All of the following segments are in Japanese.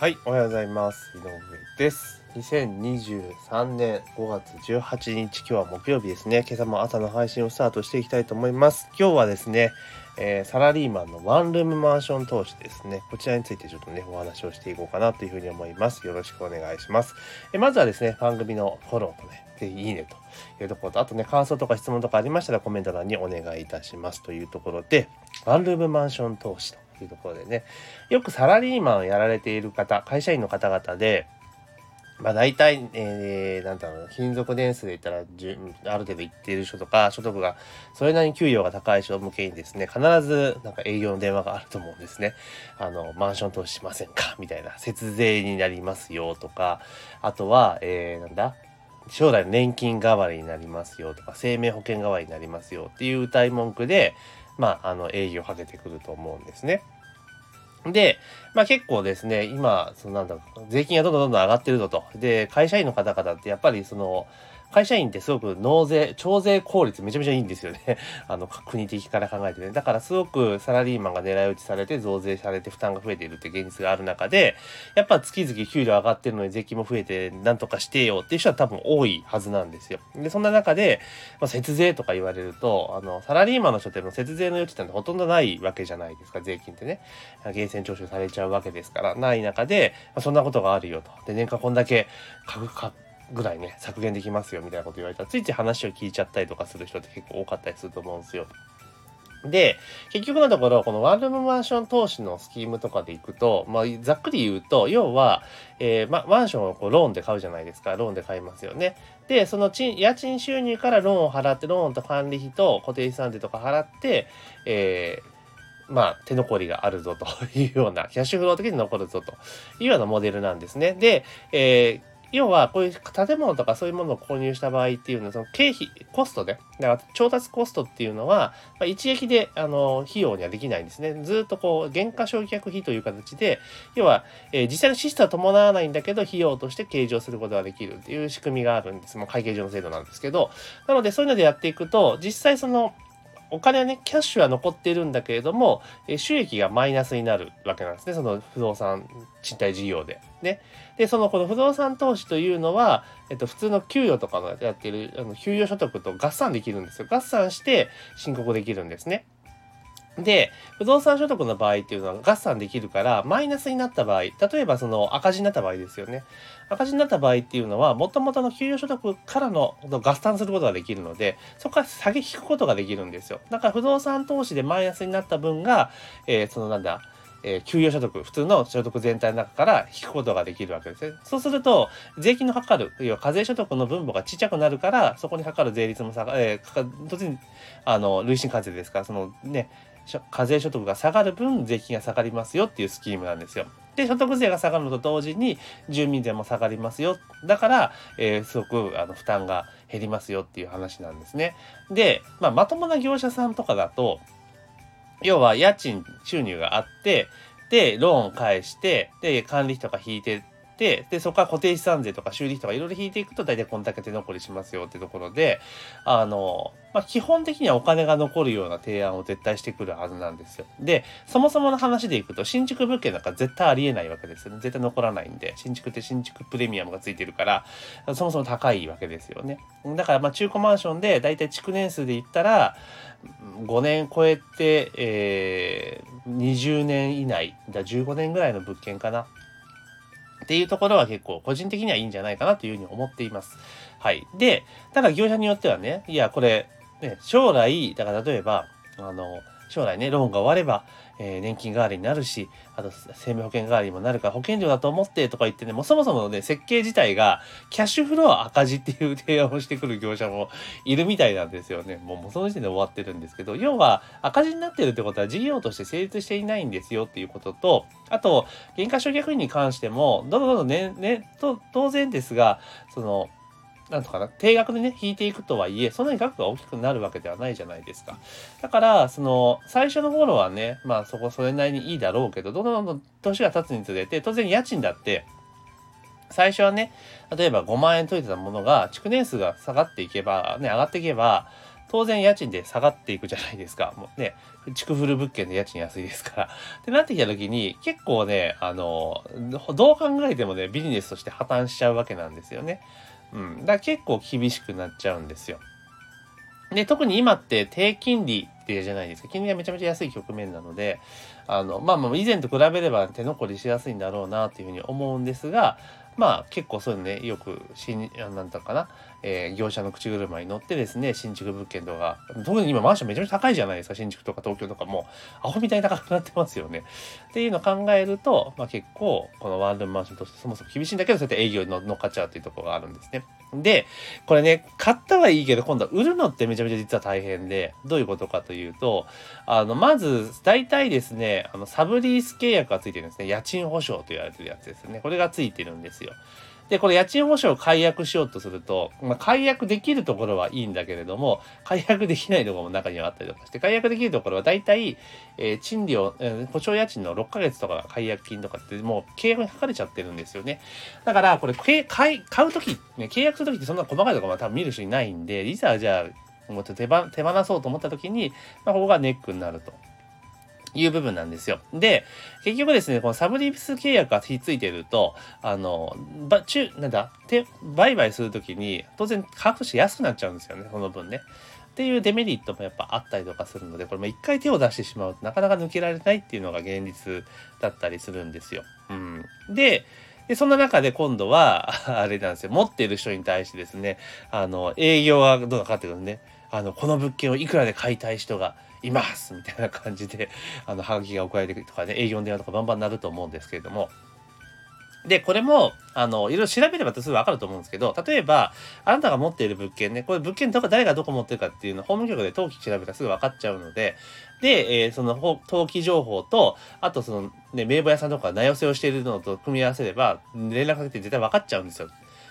はい、おはようございます。井上です。2023年5月18日、今日は木曜日ですね。今朝も朝の配信をスタートしていきたいと思います。今日はですね、えーサラリーマンのワンルームマンション投資ですね。こちらについてちょっとね、お話をしていこうかなというふうに思います。よろしくお願いします。えまずはですね、番組のフォローとね、ぜひいいねというところと、あとね、感想とか質問とかありましたらコメント欄にお願いいたしますというところで、ワンルームマンション投資とっていうところでね、よくサラリーマンをやられている方、会社員の方々で、まあ大体、えー、なんだろうな、勤続年数で言ったら、ある程度いっている人とか、所得が、それなりに給与が高い人向けにですね、必ずなんか営業の電話があると思うんですね。あの、マンション投資しませんか？みたいな、節税になりますよとか、あとは、えー、なんだ？将来の年金代わりになりますよとか、生命保険代わりになりますよっていう歌い文句で、まあ、あの、営業をかけてくると思うんですね。で、まあ結構ですね、今、そのなんだろう、税金がどんどんどんどん上がってるぞと。で、会社員の方々ってやっぱりその、会社員ってすごく納税、徴税効率めちゃめちゃいいんですよね。あの、国的から考えてね。だからすごくサラリーマンが狙い撃ちされて増税されて負担が増えているって現実がある中で、やっぱ月々給料上がってるのに税金も増えてなんとかしてよっていう人は多分多いはずなんですよ。で、そんな中で、まあ、節税とか言われると、あの、サラリーマンの人っても節税の余地ってほとんどないわけじゃないですか、税金ってね。源泉徴収されちゃうわけですから、ない中で、まあ、そんなことがあるよと。で、年間こんだけ株価ぐらいね、削減できますよみたいなこと言われたら、ついつい話を聞いちゃったりとかする人って結構多かったりすると思うんですよ。で、結局のところ、このワンルームマンション投資のスキームとかでいくと、まあ、ざっくり言うと、要は、えーま、マンションをこうローンで買うじゃないですか。ローンで買いますよね。で、その賃家賃収入からローンを払って、ローンと管理費と固定資産税とか払って、えーまあ、手残りがあるぞというような、キャッシュフロー的に残るぞというようなモデルなんですね。で、えー要は、こういう建物とかそういうものを購入した場合っていうのは、その経費、コストで、だから調達コストっていうのは、まあ、一撃で、あの、費用にはできないんですね。ずっとこう、原価償却費という形で、要は、えー実際の支出は伴わないんだけど、費用として計上することができるっていう仕組みがあるんです。もう会計上の制度なんですけど、なので、そういうのでやっていくと、実際その、お金はね、キャッシュは残っているんだけれども、え収益がマイナスになるわけなんですね。その不動産賃貸事業で。ね。で、そのこの不動産投資というのは、えっと、普通の給与とかのやってる、あの、給与所得と合算できるんですよ。合算して申告できるんですね。で、不動産所得の場合っていうのは合算できるから、マイナスになった場合、例えばその赤字になった場合ですよね。赤字になった場合っていうのは、もともとの給与所得からの合算することができるので、そこから下げ引くことができるんですよ。だから不動産投資でマイナスになった分が、えーそのなんだ、えー給与所得、普通の所得全体の中から引くことができるわけですね。そうすると、税金のかかる、要は課税所得の分母がちっちゃくなるから、そこにかかる税率も下が、えーかか突然、あの、累進課税ですから、そのね、課税所得が下がる分、税金が下がりますよっていうスキームなんですよ。で、所得税が下がるのと同時に、住民税も下がりますよ。だから、えーすごくあの負担が減りますよっていう話なんですね。で、まあ、まともな業者さんとかだと、要は家賃収入があって、で、ローン返して、で、管理費とか引いて、で、そこから固定資産税とか修理費とかいろいろ引いていくと大体こんだけ手残りしますよってところで、あの、まあ、基本的にはお金が残るような提案を絶対してくるはずなんですよ。で、そもそもの話でいくと、新築物件なんか絶対ありえないわけですよね。絶対残らないんで、新築って新築プレミアムがついてるから、そもそも高いわけですよね。だから、ま、中古マンションで大体築年数で言ったら、5年超えて、えー、20年以内、だ15年ぐらいの物件かな。っていうところは結構個人的にはいいんじゃないかなというふうに思っています。はい。で、ただ業者によってはね、いや、これ、ね、将来、だから例えば、あの、将来ね、ローンが終われば、えー年金代わりになるし、あと生命保険代わりにもなるから保険料だと思ってとか言ってね、もうそもそものね、設計自体がキャッシュフロー赤字っていう提案をしてくる業者も いるみたいなんですよね。もうその時点で終わってるんですけど、要は赤字になってるってことは事業として成立していないんですよっていうことと、あと、減価償却費に関しても、どんどんどんね、ね、と当然ですが、その、なんとかな、定額でね、引いていくとはいえ、そんなに額が大きくなるわけではないじゃないですか。だから、その、最初の頃はね、まあそこそれなりにいいだろうけど、どんどんどん年が経つにつれて、当然家賃だって、最初はね、例えば5万円取れてたものが、築年数が下がっていけば、ね、上がっていけば、当然家賃で下がっていくじゃないですか。もうね、築古物件で家賃安いですから。ってなってきた時に、結構ね、あの、どう考えてもね、ビジネスとして破綻しちゃうわけなんですよね。うん。だから結構厳しくなっちゃうんですよ。で、特に今って低金利ってじゃないですか。金利がめちゃめちゃ安い局面なので、あの、まあまあ以前と比べれば手残りしやすいんだろうなっていうふうに思うんですが、まあ結構そういうのね、よく、しん、なんだかな、えー、業者の口車に乗ってですね、新築物件とか、特に今マンションめちゃめちゃ高いじゃないですか、新築とか東京とかも、アホみたいに高くなってますよね。っていうのを考えると、まあ結構、このワンルームマンションとしてそもそも厳しいんだけど、そうやって営業に乗っかっちゃうっていうところがあるんですね。で、これね、買ったはいいけど、今度は売るのってめちゃめちゃ実は大変で、どういうことかというと、あの、まず、大体ですね、あの、サブリース契約がついてるんですね。家賃保証と言われてるやつですね。これがついてるんですよ。で、これ家賃保証を解約しようとすると、まあ、解約できるところはいいんだけれども、解約できないところも中にはあったりとかして、解約できるところは大体、えー、賃料、えー、保証家賃の6ヶ月とか解約金とかってもう契約に書かれちゃってるんですよね。だから、これ、買い、買うとき、ね、契約するときってそんな細かいところは多分見る人いないんで、実はじゃあ、もう手放手放そうと思ったときに、まあ、ここがネックになると。いう部分なんですよ。で、結局ですね、このサブリース契約がひっついてると、あの、ば、中、なんだ、て、売買するときに、当然価格して安くなっちゃうんですよね、その分ね。っていうデメリットもやっぱあったりとかするので、これも一回手を出してしまうとなかなか抜けられないっていうのが現実だったりするんですよ。うん。で、で、そんな中で今度は、あれなんですよ、持っている人に対してですね、あの、営業がどうかかってくるんで、ね、あの、この物件をいくらで買いたい人がいますみたいな感じで、あの、はがきが送られてくるとかね、営業の電話とかバンバンなると思うんですけれども、で、これも、あの、いろいろ調べればすぐわかると思うんですけど、例えば、あなたが持っている物件ね、これ物件どこ、誰がどこ持ってるかっていうの法務局で登記調べたらすぐ分かっちゃうので、で、えー、その登記情報と、あとそのね、名簿屋さんとか名寄せをしているのと組み合わせれば、連絡かけて絶対分かっちゃうんですよ。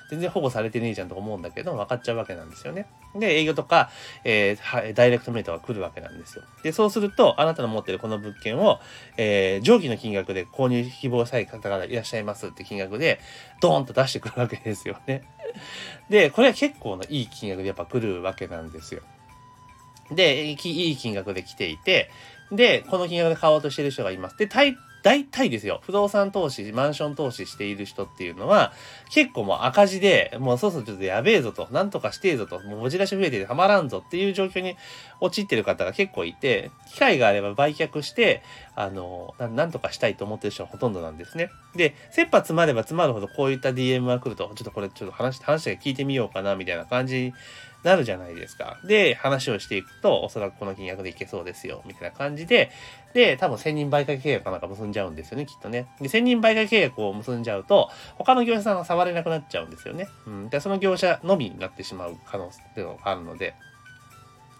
全然保護されてねえじゃんと思うんだけど、分かっちゃうわけなんですよね。で、営業とか、えー、ダイレクトメートが来るわけなんですよ。で、そうすると、あなたの持ってるこの物件を、えー、上記の金額で購入希望したい方がいらっしゃいますって金額で、ドーンと出してくるわけですよね。で、これは結構ないい金額でやっぱ来るわけなんですよ。で、いい金額で来ていて、で、この金額で買おうとしてる人がいます。で、大大体ですよ、不動産投資、マンション投資している人っていうのは、結構もう赤字で、もうそろそろちょっとやべえぞと、なんとかしてえぞと、もう持ち出し増えててはまらんぞっていう状況に陥ってる方が結構いて、機会があれば売却して、あの、なんとかしたいと思ってる人はほとんどなんですね。で、切羽詰まれば詰まるほどこういった DM が来ると、ちょっとこれちょっと話、話が聞いてみようかな、みたいな感じになるじゃないですか。で、話をしていくと、おそらくこの金額でいけそうですよ、みたいな感じで、で、多分1000人売買契約かなんか結んじゃうんですよね、きっとね。で、1000人売買契約を結んじゃうと、他の業者さんが触れなくなっちゃうんですよね。うん。で、その業者のみになってしまう可能性があるので、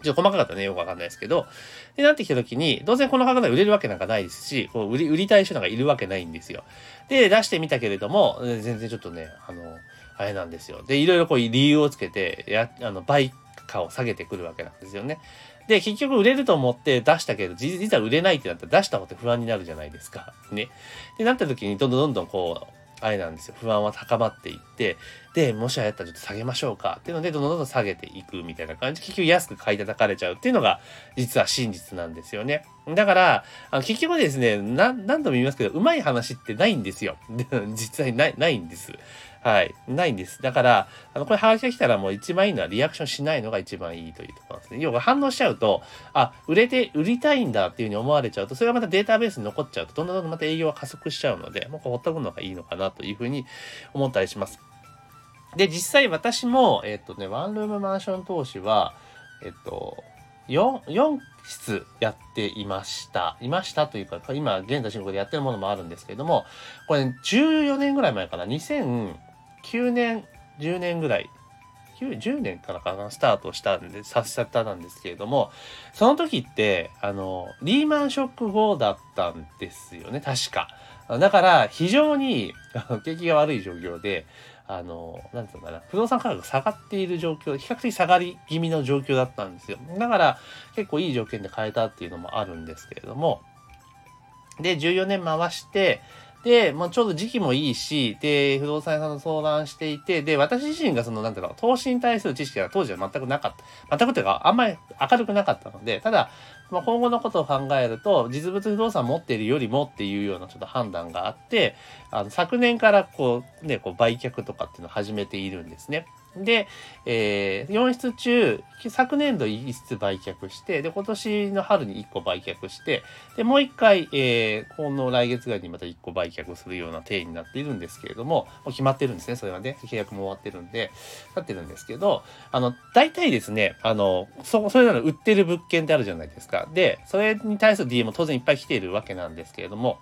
ちょっと細かかったね、よくわかんないですけど、で、なってきた時に、当然この価格で売れるわけなんかないですし、こう売り、売りたい人なんかいるわけないんですよ。で、出してみたけれども、全然ちょっとね、あの、あれなんですよ。で、いろいろこう理由をつけて、や、あの、倍価を下げてくるわけなんですよね。で、結局売れると思って出したけど、実は売れないってなったら出した方って不安になるじゃないですか。ね。で、なった時にどんどんどんどんこう、あれなんですよ。不安は高まっていって、で、もしあれやったらちょっと下げましょうかっていうので、どんどんどんどん下げていくみたいな感じ、結局安く買い叩かれちゃうっていうのが、実は真実なんですよね。だから、あの結局ですね、何度も言いますけど、うまい話ってないんですよ。実際ない、ないんです。はい。ないんです。だから、あの、これ話が来たらもう一番いいのはリアクションしないのが一番いいというところなんですね。要は反応しちゃうと、あ、売れて、売りたいんだっていうふうに思われちゃうと、それがまたデータベースに残っちゃうと、どんどんどんどんまた営業が加速しちゃうので、もうほっとくのがいいのかなというふうに思ったりします。で、実際私も、えっ、とね、ワンルームマンション投資は、えっ、と、4、4室やっていました。いましたというか、今現在進行でやってるものもあるんですけれども、これ、ね、14年ぐらい前かな、2009年、10年ぐらい、10年からかな、スタートしたんで、させたなんですけれども、その時って、あの、リーマンショック後だったんですよね、確か。だから、非常に、景気が悪い状況で、あの、なんていうのかな、不動産価格が下がっている状況、比較的下がり気味の状況だったんですよ。だから、結構いい条件で買えたっていうのもあるんですけれども、で、14年回して、で、まあ、ちょうど時期もいいし、で、不動産屋さんと相談していて、で、私自身がその、なんていうの、投資に対する知識は当時は全くなかった。全くというか、あんまり明るくなかったので、ただ、まあ、今後のことを考えると、実物不動産持っているよりもっていうようなちょっと判断があって、あの昨年からこう、ね、こう売却とかっていうのを始めているんですね。で、えー、4室中、昨年度1室売却して、で、今年の春に1個売却して、で、もう1回、えー、この来月ぐらいにまた1個売却するような定になっているんですけれども、もう決まってるんですね、それはね。契約も終わってるんで、立ってるんですけど、あの、大体ですね、あの、そ、それなの売ってる物件ってあるじゃないですか。で、それに対する DM も当然いっぱい来ているわけなんですけれども、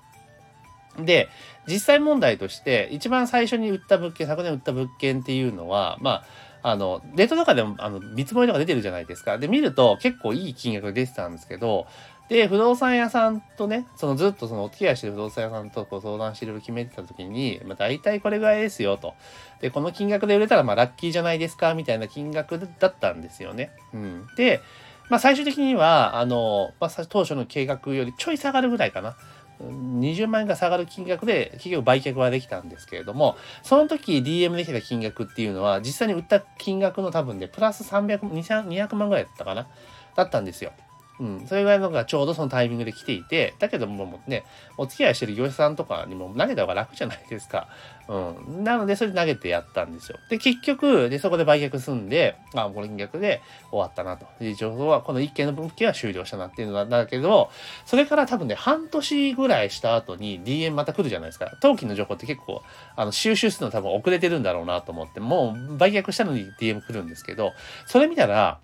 で、実際問題として、一番最初に売った物件、昨年売った物件っていうのは、まあ、あの、レートとかでも、あの、見積もりとか出てるじゃないですか。で、見ると結構いい金額が出てたんですけど、で、不動産屋さんとね、そのずっとそのお付き合いしてる不動産屋さんとこう相談していろいろ決めてた時に、まあ大体これぐらいですよと。で、この金額で売れたらまあラッキーじゃないですかみたいな金額だったんですよね。うん。で、まあ最終的には、あの、まあ当初の計画よりちょい下がるぐらいかな。20万円が下がる金額で企業売却はできたんですけれども、その時 DM できた金額っていうのは実際に売った金額の多分で、プラス300、200万ぐらいだったかな？だったんですよ。うん、それぐらいのがちょうどそのタイミングで来ていて、だけどもね、お付き合いしてる業者さんとかにも投げた方が楽じゃないですか。うん。なので、それ投げてやったんですよ。で、結局、で、そこで売却済んで、あ、これ金額で終わったなと。で、情報は、この一件の物件は終了したなっていうのなんだけど、それから多分ね、半年ぐらいした後に DM また来るじゃないですか。登記の情報って結構、あの、収集するの多分遅れてるんだろうなと思って、もう売却したのに DM 来るんですけど、それ見たら、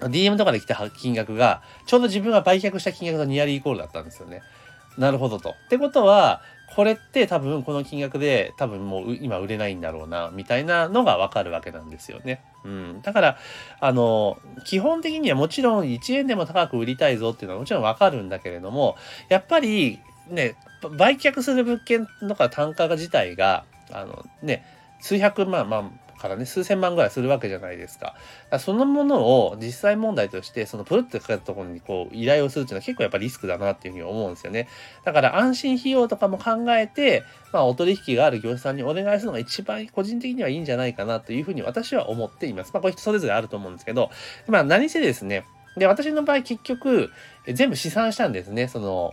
DM とかで来た金額が、ちょうど自分が売却した金額とニアリーイコールだったんですよね。なるほどと。ってことは、これって多分この金額で多分もう今売れないんだろうな、みたいなのがわかるわけなんですよね。うん。だから、あの、基本的にはもちろん1円でも高く売りたいぞっていうのはもちろんわかるんだけれども、やっぱりね、売却する物件とか単価自体が、あのね、数百万、まあ、からね、数千万ぐらいするわけじゃないですか。かそのものを実際問題として、そのプルってかかったところにこう依頼をするっていうのは結構やっぱリスクだなっていうふうに思うんですよね。だから安心費用とかも考えて、まあお取引がある業者さんにお願いするのが一番個人的にはいいんじゃないかなというふうに私は思っています。まあこれ人それぞれあると思うんですけど、まあ何せですね、で、私の場合結局、全部試算したんですね。その、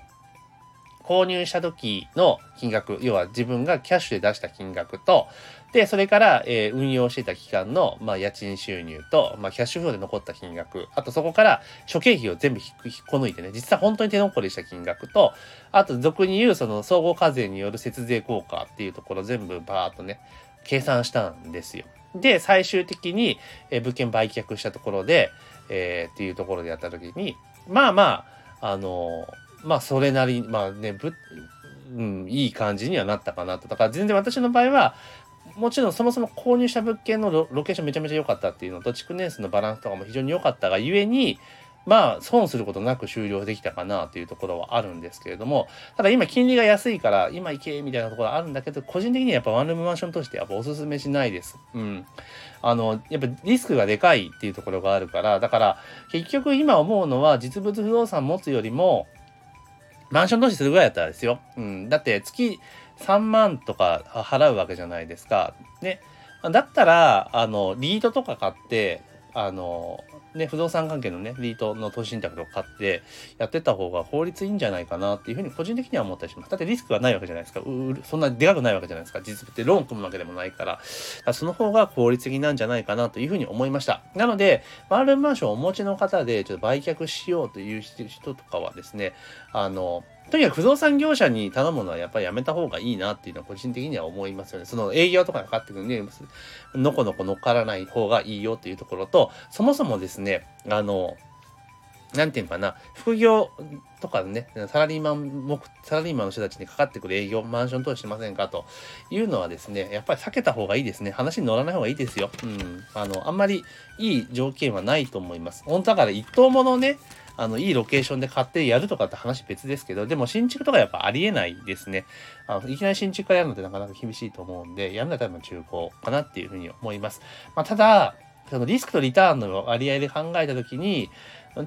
購入した時の金額、要は自分がキャッシュで出した金額と、で、それから、えー、運用していた期間の、まあ、家賃収入と、まあ、キャッシュフローで残った金額、あとそこから諸経費を全部引っこ抜いてね、実は本当に手残りした金額と、あと俗に言うその総合課税による節税効果っていうところ全部バーっとね、計算したんですよ。で、最終的に、えー、物件売却したところで、えー、っていうところでやった時に、まあまあ、あのー、まあそれなり、まあね、ぶ、うん、いい感じにはなったかなと。だから全然私の場合は、もちろんそもそも購入した物件のロケーションめちゃめちゃ良かったっていうのと、築年数のバランスとかも非常に良かったがゆえに、まあ、損することなく終了できたかなというところはあるんですけれども、ただ今金利が安いから、今行けみたいなところあるんだけど、個人的にはやっぱワンルームマンションとしてやっぱおすすめしないです。うん。あの、やっぱリスクがでかいっていうところがあるから、だから結局今思うのは実物不動産持つよりも、マンション投資するぐらいだったらですよ。うん。だって月3万とか払うわけじゃないですか。ね。だったら、あの、リートとか買って、あの、ね、不動産関係のね、リートの投資信託とか買ってやってた方が法律いいんじゃないかなっていうふうに個人的には思ったりします。だってリスクがないわけじゃないですか。そんなでかくないわけじゃないですか。実物ってローン組むわけでもないから。からその方が効率的なんじゃないかなというふうに思いました。なので、ワールドマンションをお持ちの方でちょっと売却しようという人とかはですね、あの、とにかく不動産業者に頼むのはやっぱりやめた方がいいなっていうのは個人的には思いますよね。その営業とかがかかってくるんで、のこのこ乗っからない方がいいよっていうところと、そもそもですね、あの、なんていうのかな、副業とかね、サラリーマン、サラリーマンの人たちにかかってくる営業、マンション投資しませんかというのはですね、やっぱり避けた方がいいですね。話に乗らない方がいいですよ。うん。あの、あんまりいい条件はないと思います。本当だから一等ものね、あの、いいロケーションで買ってやるとかって話別ですけど、でも新築とかやっぱありえないですね。あのいきなり新築からやるのってなかなか厳しいと思うんで、やるんだったら中古かなっていうふうに思います。まあ、ただ、そのリスクとリターンの割合で考えたときに、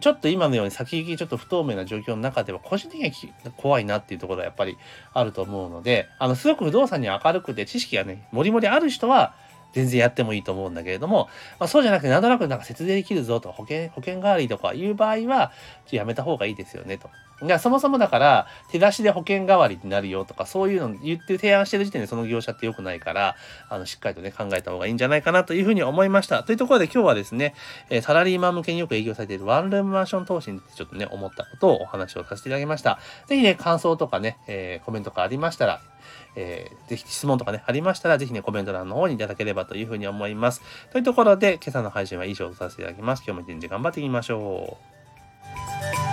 ちょっと今のように先行きちょっと不透明な状況の中では個人的には怖いなっていうところはやっぱりあると思うので、あの、すごく不動産に明るくて知識がね、もりもりある人は、全然やってもいいと思うんだけれども、まあ、そうじゃなくて、なんとなくなんか節税できるぞと、保険、保険代わりとかいう場合はちょ、やめた方がいいですよねと。いや、そもそもだから、手出しで保険代わりになるよとか、そういうの言って提案してる時点でその業者って良くないから、あの、しっかりとね、考えた方がいいんじゃないかなというふうに思いました。というところで今日はですね、え、サラリーマン向けによく営業されているワンルームマンション投資にちょっとね、思ったことをお話をさせていただきました。ぜひね、感想とかね、えー、コメントがありましたら、えー、ぜひ質問とかね、ありましたら、ぜひね、コメント欄の方にいただければというふうに思います。というところで、今朝の配信は以上とさせていただきます。今日も一日頑張っていきましょう。